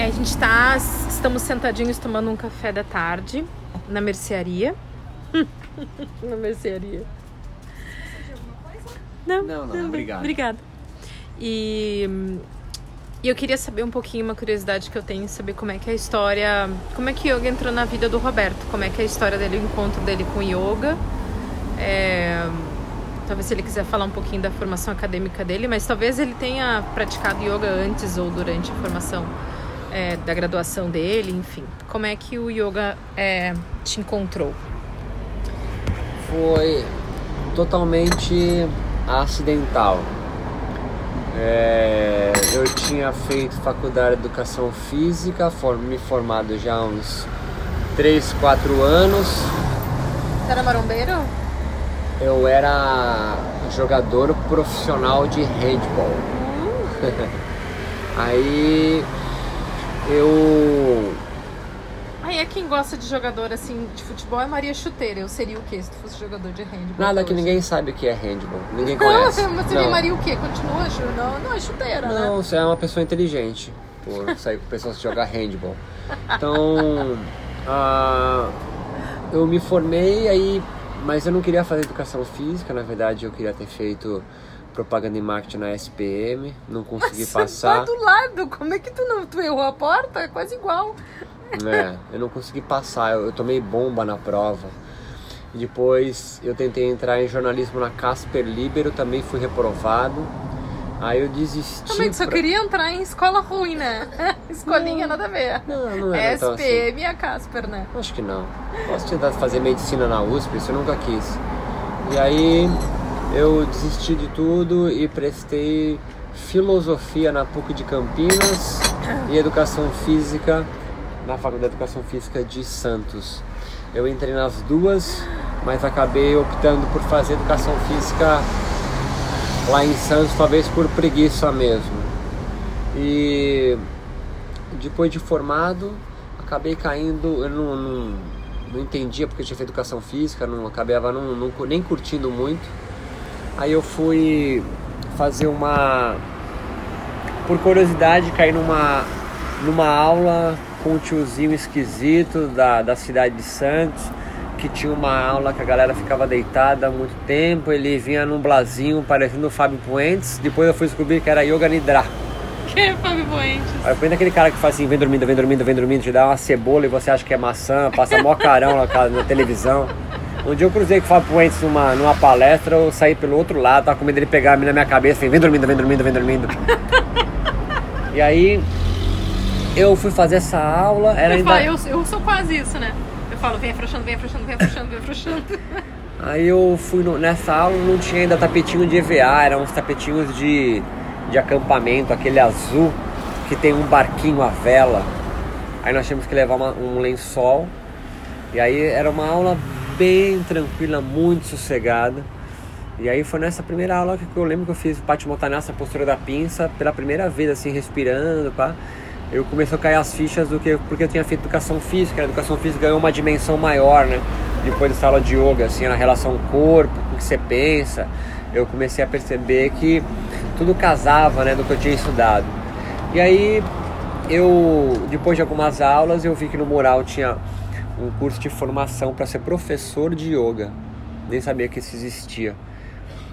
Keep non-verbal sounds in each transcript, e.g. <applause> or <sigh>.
É, a gente tá. Estamos sentadinhos tomando um café da tarde na mercearia. <laughs> na mercearia. Não, Não, não, bem. obrigado. Obrigada. E, e eu queria saber um pouquinho, uma curiosidade que eu tenho, saber como é que é a história. Como é que yoga entrou na vida do Roberto? Como é que é a história dele, o encontro dele com yoga? É, talvez se ele quiser falar um pouquinho da formação acadêmica dele, mas talvez ele tenha praticado yoga antes ou durante a formação é, da graduação dele, enfim. Como é que o yoga é, te encontrou? Foi totalmente acidental. É, eu tinha feito faculdade de educação física, for- me formado já há uns 3, 4 anos. Você era marombeiro? Eu era jogador profissional de handball. <laughs> Aí eu Aí é quem gosta de jogador assim de futebol é Maria Chuteira. Eu seria o quê se tu fosse jogador de handball? nada que hoje? ninguém sabe o que é handball, ninguém Não, conhece. <laughs> mas seria Não. Maria o quê? Continua? Não, não, é chuteira, né? Não, você é uma pessoa inteligente por sair com pessoas que jogam handball. Então, <laughs> ah, eu me formei aí, mas eu não queria fazer educação física, na verdade eu queria ter feito propaganda e marketing na SPM, não consegui Você passar. tá do lado. Como é que tu não tu errou a porta? É quase igual. É, eu não consegui passar, eu, eu tomei bomba na prova. E depois eu tentei entrar em jornalismo na Casper Libero, também fui reprovado. Aí eu desisti. Também só pra- queria entrar em escola ruim, né? <laughs> Escolinha nada a ver. Não, não era tão assim. SPM e a Casper, né? Acho que não. Posso tentar fazer medicina na USP, isso eu nunca quis. E aí eu desisti de tudo e prestei filosofia na PUC de Campinas e educação física na Faculdade de Educação Física de Santos. Eu entrei nas duas, mas acabei optando por fazer educação física lá em Santos, talvez por preguiça mesmo. E depois de formado, acabei caindo, eu não, não, entendia porque tinha feito educação física, não acabava não, não- nem curtindo muito. Aí eu fui fazer uma. Por curiosidade, caí numa, numa aula com um tiozinho esquisito da, da cidade de Santos, que tinha uma aula que a galera ficava deitada há muito tempo, ele vinha num blazinho parecendo o Fábio Puentes, depois eu fui descobrir que era Yoga Nidra. <laughs> Que é Fábio Boentes? Aí põe daquele cara que faz assim, vem dormindo, vem dormindo, vem dormindo, te dá uma cebola e você acha que é maçã, passa mó carão na, na televisão. Um dia eu cruzei com o Fábio Puentes numa, numa palestra, eu saí pelo outro lado, tava com medo dele pegar a mim na minha cabeça, falei, vem dormindo, vem dormindo, vem dormindo. <laughs> e aí eu fui fazer essa aula, era Eu, ainda... falo, eu, eu sou quase isso, né? Eu falo, vem afrouxando, vem afrouxando, vem afrouxando, vem afrouxando. <laughs> Aí eu fui no- nessa aula, não tinha ainda tapetinho de EVA, eram uns tapetinhos de, de acampamento, aquele azul que tem um barquinho à vela. Aí nós tínhamos que levar uma- um lençol. E aí era uma aula bem tranquila, muito sossegada. E aí foi nessa primeira aula que eu lembro que eu fiz o Patimotaná, essa postura da pinça, pela primeira vez, assim, respirando, pá. Eu comecei a cair as fichas do que porque eu tinha feito educação física, a educação física ganhou uma dimensão maior, né? Depois dessa aula de yoga, assim, na relação corpo, o que você pensa, eu comecei a perceber que tudo casava, né, do que eu tinha estudado. E aí eu, depois de algumas aulas, eu vi que no mural tinha um curso de formação para ser professor de yoga. Nem sabia que isso existia.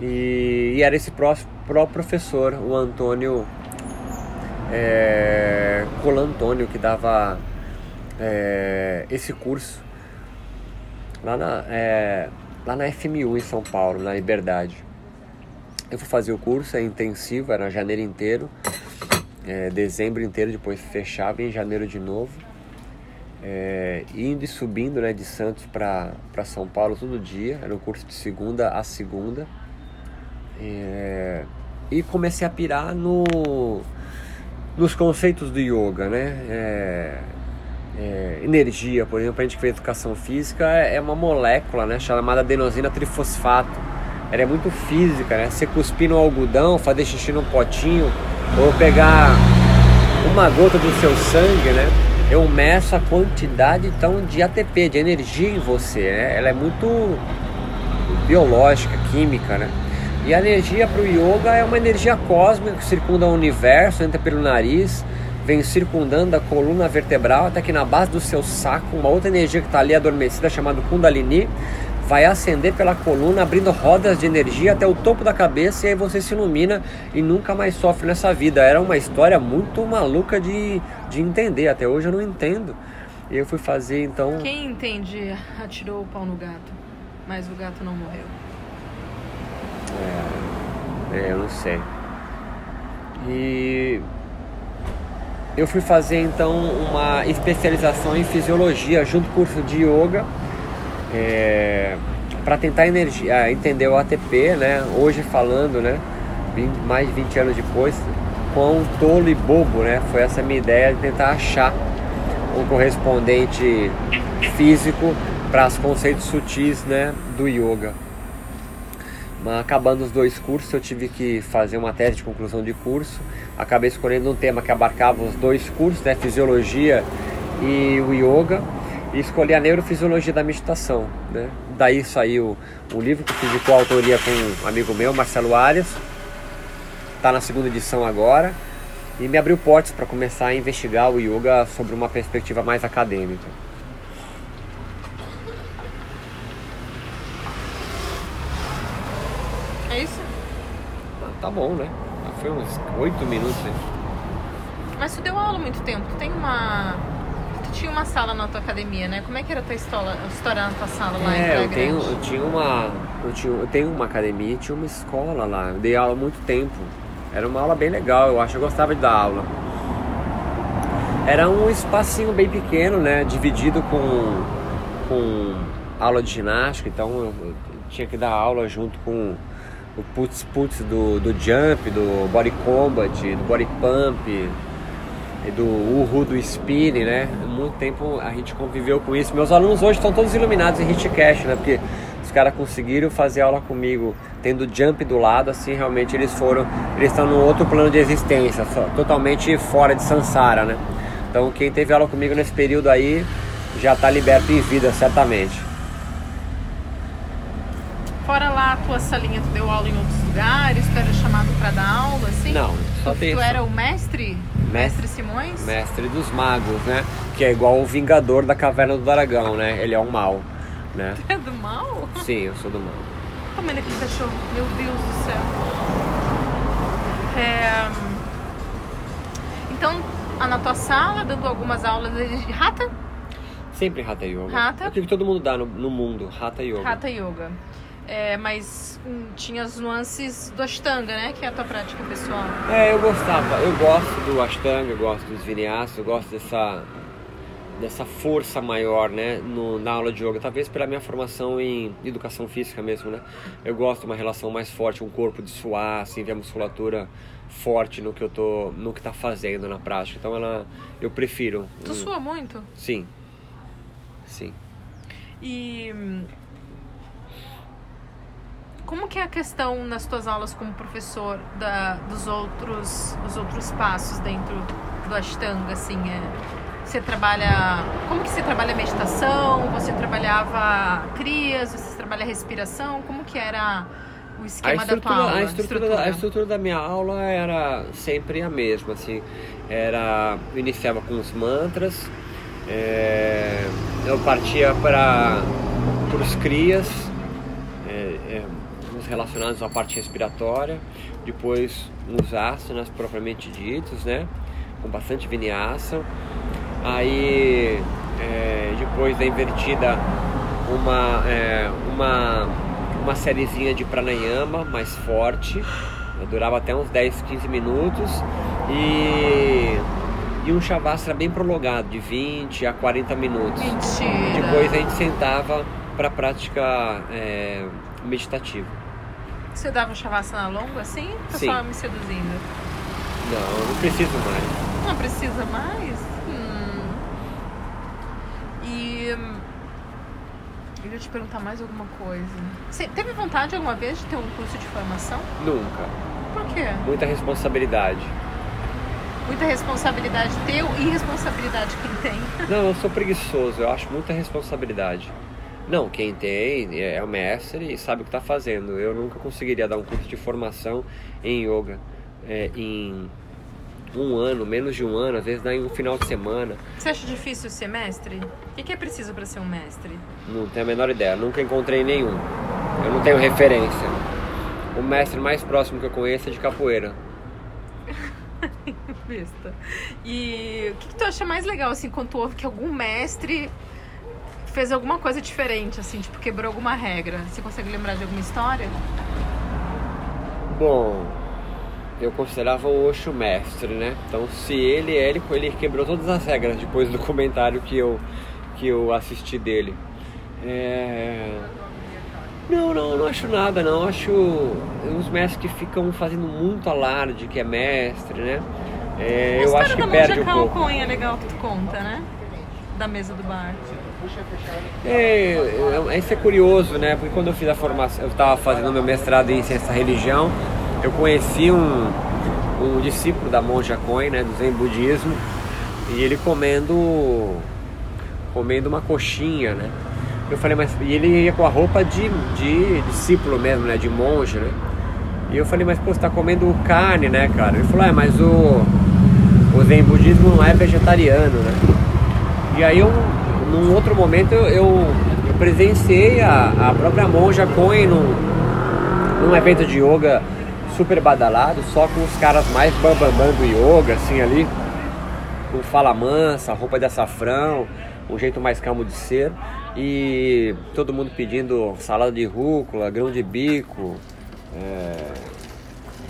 E, e era esse pró, pró professor, o Antônio é, Colantônio, que dava é, esse curso lá na, é, lá na FMU em São Paulo, na Liberdade. Eu fui fazer o curso, é intensivo, era janeiro inteiro, é, dezembro inteiro, depois fechava em janeiro de novo. É, indo e subindo né, de Santos para São Paulo todo dia, era um curso de segunda a segunda. É, e comecei a pirar no, nos conceitos do yoga, né? É, é, energia, por exemplo, a gente que fez educação física é é uma molécula, né, chamada adenosina trifosfato. Ela é muito física, né? Você cuspir no algodão, fazer xixi num potinho, ou pegar uma gota do seu sangue, né? Eu meço a quantidade então de ATP, de energia em você, né? Ela é muito biológica, química, né? E a energia para o yoga é uma energia cósmica que circunda o universo, entra pelo nariz, vem circundando a coluna vertebral até que na base do seu saco, uma outra energia que está ali adormecida, chamada Kundalini, vai ascender pela coluna, abrindo rodas de energia até o topo da cabeça e aí você se ilumina e nunca mais sofre nessa vida. Era uma história muito maluca de, de entender, até hoje eu não entendo. E eu fui fazer então. Quem entende atirou o pau no gato, mas o gato não morreu. É, é eu não sei. E eu fui fazer então uma especialização em fisiologia junto com o curso de yoga é, para tentar energia, ah, entender o ATP, né? Hoje falando, né? 20, mais de 20 anos depois, quão tolo e bobo, né? Foi essa minha ideia de tentar achar um correspondente físico para os conceitos sutis, né? Do yoga. Mas acabando os dois cursos, eu tive que fazer uma tese de conclusão de curso. Acabei escolhendo um tema que abarcava os dois cursos, né? Fisiologia e o yoga e escolhi a neurofisiologia da meditação. Né? Daí saiu um livro que fiz de coautoria com um amigo meu, Marcelo Arias. Está na segunda edição agora. E me abriu portas para começar a investigar o yoga sobre uma perspectiva mais acadêmica. É isso? Ah, tá bom, né? Foi uns oito minutos. Né? Mas tu deu aula muito tempo. Tu tem uma tinha uma sala na tua academia, né? Como é que era a tua história, a história na tua sala lá é, em eu tenho, eu tinha uma eu, tinha, eu tenho uma academia tinha uma escola lá. Eu dei aula há muito tempo. Era uma aula bem legal, eu acho. Eu gostava de dar aula. Era um espacinho bem pequeno, né? Dividido com, com aula de ginástica. Então eu, eu tinha que dar aula junto com o putz putz do, do jump, do body combat, do body pump, do Uhu, do Spin, né? Muito tempo a gente conviveu com isso. Meus alunos hoje estão todos iluminados em Hitcast, né? Porque os caras conseguiram fazer aula comigo tendo jump do lado, assim, realmente eles foram, eles estão num outro plano de existência, totalmente fora de Sansara, né? Então quem teve aula comigo nesse período aí já está liberto em vida, certamente. Fora lá a tua salinha, tu deu aula em outros lugares, tu era chamado para dar aula, assim? Não, só tu. Tu era o mestre? Mestre Simões? Mestre dos magos, né? Que é igual o Vingador da Caverna do Dragão, né? Ele é um mal, né? Tu <laughs> é do mal? Sim, eu sou do mal. Como é que cachorro? Meu Deus do céu. É... Então, na tua sala, dando algumas aulas de rata? Sempre Hatha Yoga. Hatha? É o que todo mundo dá no, no mundo, Hatha Yoga. Hatha Yoga. É, mas hum, tinha as nuances do Ashtanga, né? Que é a tua prática pessoal. É, eu gostava. Eu gosto do Ashtanga, eu gosto dos Vinyasa, eu gosto dessa, dessa força maior, né? No, na aula de yoga. Talvez pela minha formação em educação física mesmo, né? Eu gosto de uma relação mais forte, um corpo de suar, assim, ver a musculatura forte no que eu tô, no que tá fazendo na prática. Então ela, eu prefiro. Tu um, sua muito? Sim. Sim. E hum, como que é a questão nas tuas aulas como professor da, dos outros os outros passos dentro do Ashtanga assim é, você trabalha como que você trabalha meditação? Você trabalhava crias? Você trabalha respiração? Como que era o esquema da tua aula a estrutura, estrutura. a estrutura da minha aula era sempre a mesma assim. Era eu iniciava com os mantras é, eu partia para os crias relacionados à parte respiratória, depois uns asanas propriamente ditos, né, com bastante vinyasa, aí é, depois da invertida uma, é, uma, uma sériezinha de pranayama mais forte, durava até uns 10, 15 minutos e, e um shavasana bem prolongado, de 20 a 40 minutos. Mentira. Depois a gente sentava para a prática é, meditativa. Você dava um shavasana longo assim? Ou Sim. só me seduzindo? Não, não preciso mais. Não precisa mais? Hum. E. Eu ia te perguntar mais alguma coisa. Você teve vontade alguma vez de ter um curso de formação? Nunca. Por quê? Muita responsabilidade. Muita responsabilidade teu e responsabilidade quem tem. Não, eu sou preguiçoso, eu acho muita responsabilidade. Não, quem tem é o mestre e sabe o que está fazendo. Eu nunca conseguiria dar um curso de formação em yoga, é, em, um ano, menos de um ano, às vezes dá em um final de semana. Você acha difícil ser mestre? O que, é preciso para ser um mestre? Não tenho a menor ideia, nunca encontrei nenhum. Eu não tenho referência. O mestre mais próximo que eu conheço é de capoeira. <laughs> Besta. E o que, que tu acha mais legal, assim, quando tu ouve que algum mestre fez alguma coisa diferente, assim, tipo, quebrou alguma regra? Você consegue lembrar de alguma história? Bom, eu considerava o Osho mestre, né? Então, se ele é, ele, ele quebrou todas as regras depois do comentário que eu, que eu assisti dele. É... Não, não, não acho nada, não. Acho uns mestres que ficam fazendo muito alarde que é mestre, né? É, eu acho que perde um pouco. A é legal que tu conta, né? Da mesa do bar. É, isso é curioso, né? Porque quando eu fiz a formação, eu estava fazendo meu mestrado em ciência da religião, eu conheci um, um discípulo da monja Koen, né, do Zen Budismo, e ele comendo comendo uma coxinha, né? Eu falei, mas e ele ia com a roupa de, de discípulo mesmo, né, de monge, né? E eu falei, mas pô, você tá comendo carne, né, cara? Ele falou, é, mas o, o Zen Budismo não é vegetariano, né? E aí eu, num outro momento, eu, eu, presenciei a, a própria monja Koen num, num evento de yoga super badalado, só com os caras mais bambambam do yoga, assim ali, com fala mansa, roupa de açafrão, um jeito mais calmo de ser, e todo mundo pedindo salada de rúcula, grão de bico, é,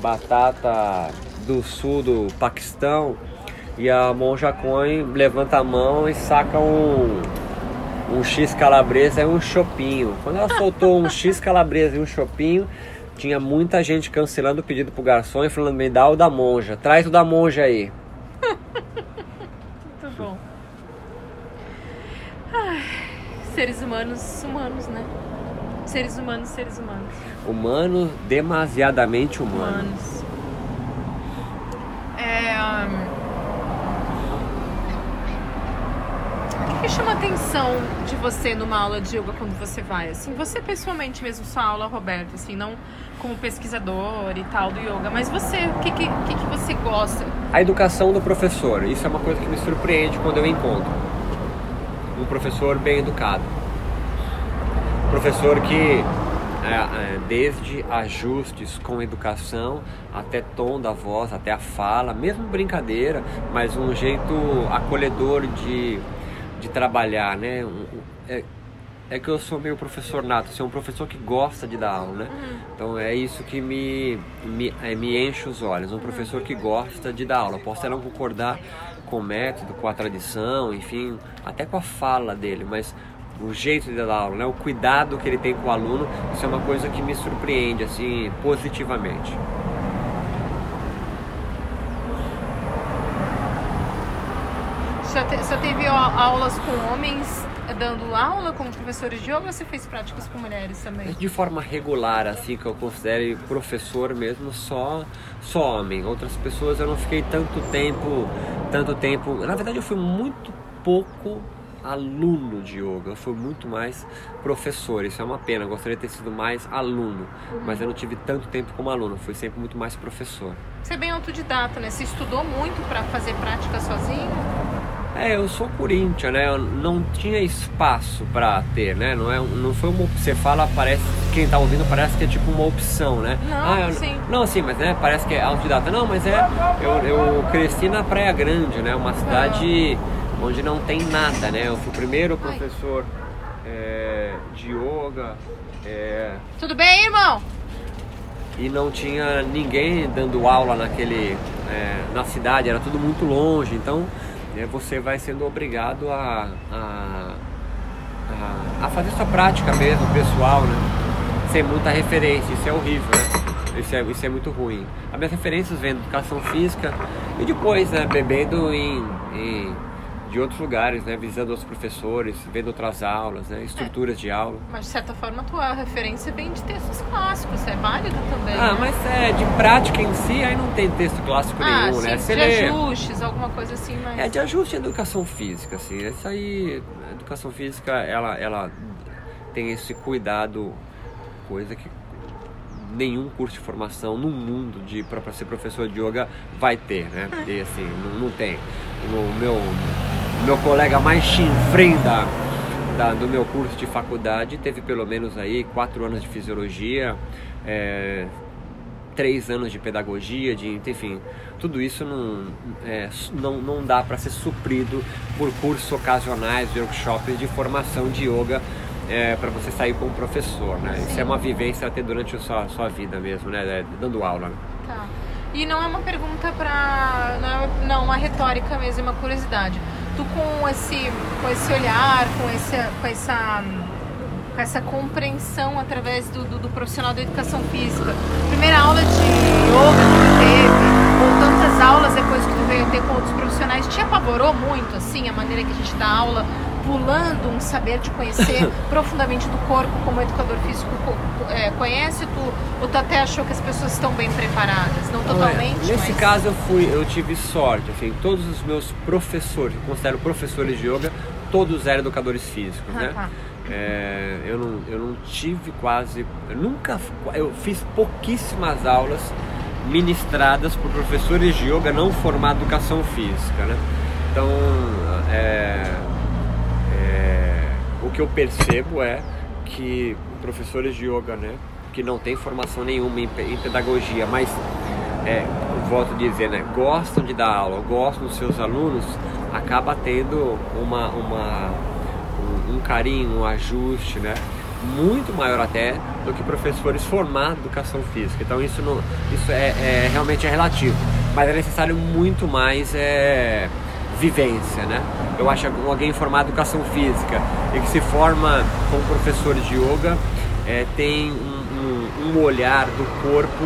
batata do sul do Paquistão, e a monja Coin levanta a mão e saca um, um X calabresa e um chopinho. Quando ela soltou um X calabresa e um chopinho, tinha muita gente cancelando o pedido pro garçom e falando, me dá o da monja, traz o da monja aí. <laughs> Muito bom. Ai, seres humanos, humanos, né? Seres humanos, seres humanos. Humanos, demasiadamente humanos. humanos. É. Um... O que chama a atenção de você numa aula de yoga quando você vai? Assim, você pessoalmente mesmo, sua aula, Roberto, assim, não como pesquisador e tal do yoga, mas você, o que, que, que, você gosta? A educação do professor, isso é uma coisa que me surpreende quando eu encontro. Um professor bem educado. Um professor que, é, é, desde ajustes com educação, até tom da voz, até a fala, mesmo brincadeira, mas um jeito acolhedor de, de trabalhar, né? É, é que eu sou meio professor nato, sou um professor que gosta de dar aula, né? Uhum. Então é isso que me, me, é, me enche os olhos, um professor que gosta de dar aula. Posso até não concordar com o método, com a tradição, enfim, até com a fala dele, mas o jeito de dar aula, né? o cuidado que ele tem com o aluno, isso é uma coisa que me surpreende, assim, positivamente. Você teve aulas com homens dando aula como professores de yoga ou você fez práticas com mulheres também? De forma regular, assim, que eu considere professor mesmo, só, só homem. Outras pessoas eu não fiquei tanto tempo, tanto tempo. Na verdade eu fui muito pouco aluno de yoga, eu fui muito mais professor. Isso é uma pena, eu gostaria de ter sido mais aluno, uhum. mas eu não tive tanto tempo como aluno, fui sempre muito mais professor. Você é bem autodidata, né? Você estudou muito para fazer prática sozinho? É, eu sou Corinthians, né? Eu não tinha espaço para ter, né? Não, é, não foi uma Você fala, parece. Quem tá ouvindo parece que é tipo uma opção, né? Não, ah, eu, sim. Não, sim, mas né? Parece que é autodidata. Não, mas é. Eu, eu cresci na Praia Grande, né? Uma cidade onde não tem nada, né? Eu fui o primeiro professor é, de yoga. É... Tudo bem, irmão? E não tinha ninguém dando aula naquele. É, na cidade, era tudo muito longe, então né, você vai sendo obrigado a, a, a, a, fazer sua prática mesmo, pessoal, né? Sem muita referência, isso é horrível, né? Isso é, isso é muito ruim. As minhas referências vêm educação física e depois, né, bebendo em, em de outros lugares, né? Visando outros professores, vendo outras aulas, né? Estruturas é. de aula. Mas de certa forma a tua referência vem de textos clássicos, é válido também. Ah, né? mas é, de prática em si, aí não tem texto clássico ah, nenhum, sim, né? Você de lê... ajustes, alguma coisa assim, mas... É, de ajuste e educação física, assim. Isso aí, a educação física, ela, ela tem esse cuidado, coisa que nenhum curso de formação no mundo de para ser professor de yoga vai ter, né? E assim, não, não tem. O meu, meu colega mais chinfrim da, da, do meu curso de faculdade teve pelo menos aí quatro anos de fisiologia, é, três anos de pedagogia, de enfim, tudo isso não, é, não, não dá para ser suprido por cursos ocasionais, workshops de formação de yoga é, para você sair como professor, né? Sim. Isso é uma vivência a ter durante a sua, sua vida mesmo, né? É, dando aula. Né? Tá. E não é uma pergunta para não, é, não, uma retórica mesmo, é uma curiosidade. Tu com esse, com esse olhar, com, esse, com essa com essa compreensão através do, do, do, profissional da educação física. Primeira aula de yoga que tu teve, ou tantas aulas depois que tu veio ter com outros profissionais, te apavorou muito, assim, a maneira que a gente dá aula pulando um saber de conhecer <laughs> profundamente do corpo como o educador físico é, conhece tu, ou tu até achou que as pessoas estão bem preparadas não totalmente nesse mas... caso eu fui eu tive sorte assim todos os meus professores eu considero professores de yoga todos eram educadores físicos ah, né tá. é, eu não eu não tive quase eu nunca eu fiz pouquíssimas aulas ministradas por professores de yoga não formados em educação física né então é, o que eu percebo é que professores de yoga, né, que não têm formação nenhuma em, em pedagogia, mas é, volto a dizer, né, gostam de dar aula, gostam dos seus alunos, acaba tendo uma, uma um, um carinho, um ajuste, né, muito maior até do que professores formados em educação física. Então isso não, isso é, é realmente é relativo, mas é necessário muito mais é, vivência, né? Eu acho que alguém formado em educação física e que se forma como professor de yoga é, tem um, um, um, olhar do corpo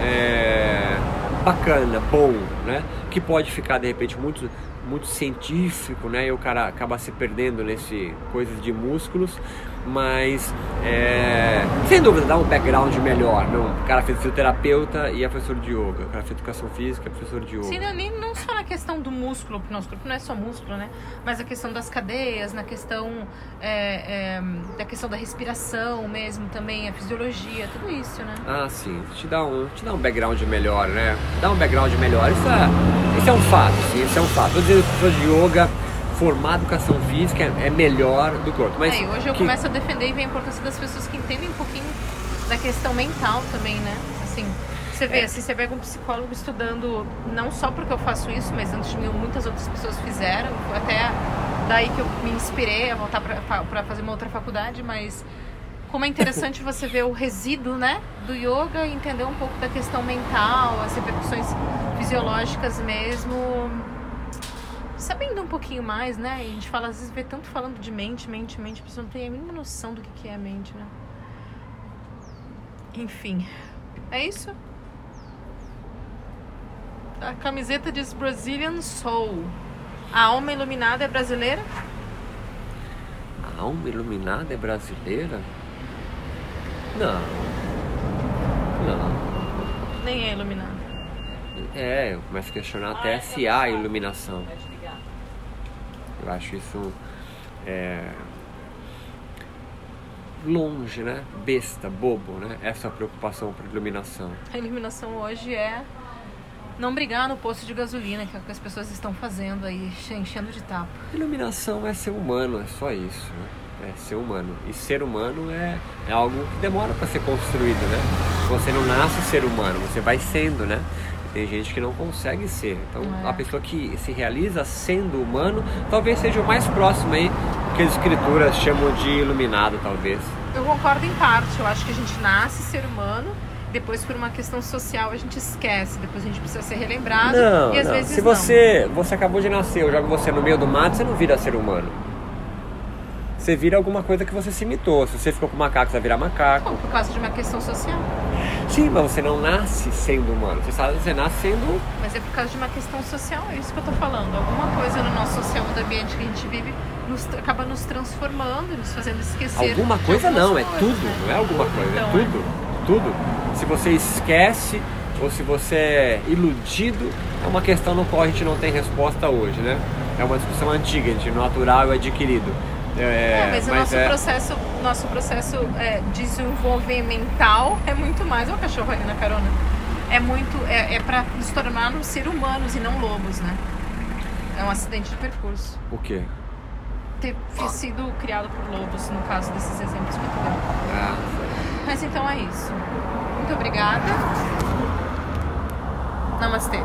é, bacana, bom, né? Que pode ficar de repente muito muito científico, né? E o cara acaba se perdendo nesse coisas de músculos, mas é, sem dúvida dá um background melhor. Não? O cara fez fisioterapeuta e é professor de yoga. O cara fez educação física é professor de yoga. Sim, não, nem, não só na questão do músculo, porque nosso corpo não é só músculo, né? Mas a questão das cadeias, na questão é, é, da questão da respiração mesmo também, a fisiologia, tudo isso, né? Ah, sim. Te dá um, te dá um background melhor, né? Dá um background melhor. Isso é, isso é um fato, sim, isso é um fato. Todos os professores de yoga formar educação física é, melhor do que outro. Mas é, hoje eu que... começo a defender e ver a importância das pessoas que entendem um pouquinho da questão mental também, né? Assim, você vê, é. assim, você pega um psicólogo estudando, não só porque eu faço isso, mas antes de mim muitas outras pessoas fizeram, até daí que eu me inspirei a voltar para fazer uma outra faculdade, mas como é interessante você ver o resíduo, né, do yoga e entender um pouco da questão mental, as repercussões fisiológicas mesmo sabendo um pouquinho mais, né? A gente fala, às vezes vê tanto falando de mente, mente, mente, a pessoa não tem a mínima noção do que é a mente, né? Enfim, é isso. A camiseta diz Brazilian Soul. A alma iluminada é brasileira? A alma iluminada é brasileira? Não. Não. Nem é iluminada. É, eu começo a questionar até se há iluminação. Eu acho isso é, longe, né? Besta, bobo, né? Essa preocupação por iluminação. A iluminação hoje é não brigar no posto de gasolina, que é o que as pessoas estão fazendo aí, enchendo de tapa. Iluminação é ser humano, é só isso, né? É ser humano. E ser humano é, é algo que demora para ser construído, né? Você não nasce ser humano, você vai sendo, né? Tem gente que não consegue ser. Então, é. a pessoa que se realiza sendo humano, talvez seja o mais próximo aí que as escrituras chamam de iluminado, talvez. Eu concordo em parte. Eu acho que a gente nasce ser humano, depois por uma questão social a gente esquece, depois a gente precisa ser relembrado. Não, e às não. vezes se você, não. você acabou de nascer, eu jogo você no meio do mato, você não vira ser humano você vira alguma coisa que você se imitou. Se você ficou com macaco, você vai virar macaco. por causa de uma questão social. Sim, mas você não nasce sendo humano. Você, sabe, você nasce sendo. Mas é por causa de uma questão social, é isso que eu tô falando. Alguma coisa no nosso social, no ambiente que a gente vive, nos, acaba nos transformando, nos fazendo esquecer. Alguma coisa não, é tudo. Né? Não é alguma coisa, é então, é tudo. É. Tudo. Se você esquece ou se você é iludido, é uma questão no qual a gente não tem resposta hoje, né? É uma discussão antiga, entre natural e adquirido É, É, mas, o nosso é- processo, nosso processo é, desenvolvimental é muito mais. Olha o cachorro ali na carona. É muito. É, é pra nos tornarmos ser humanos e não lobos, né? É um acidente de percurso. O quê? Ter sido criado por lobos, no caso desses exemplos que tu deu. Ah, Mas então é isso. Muito obrigada. Namastê.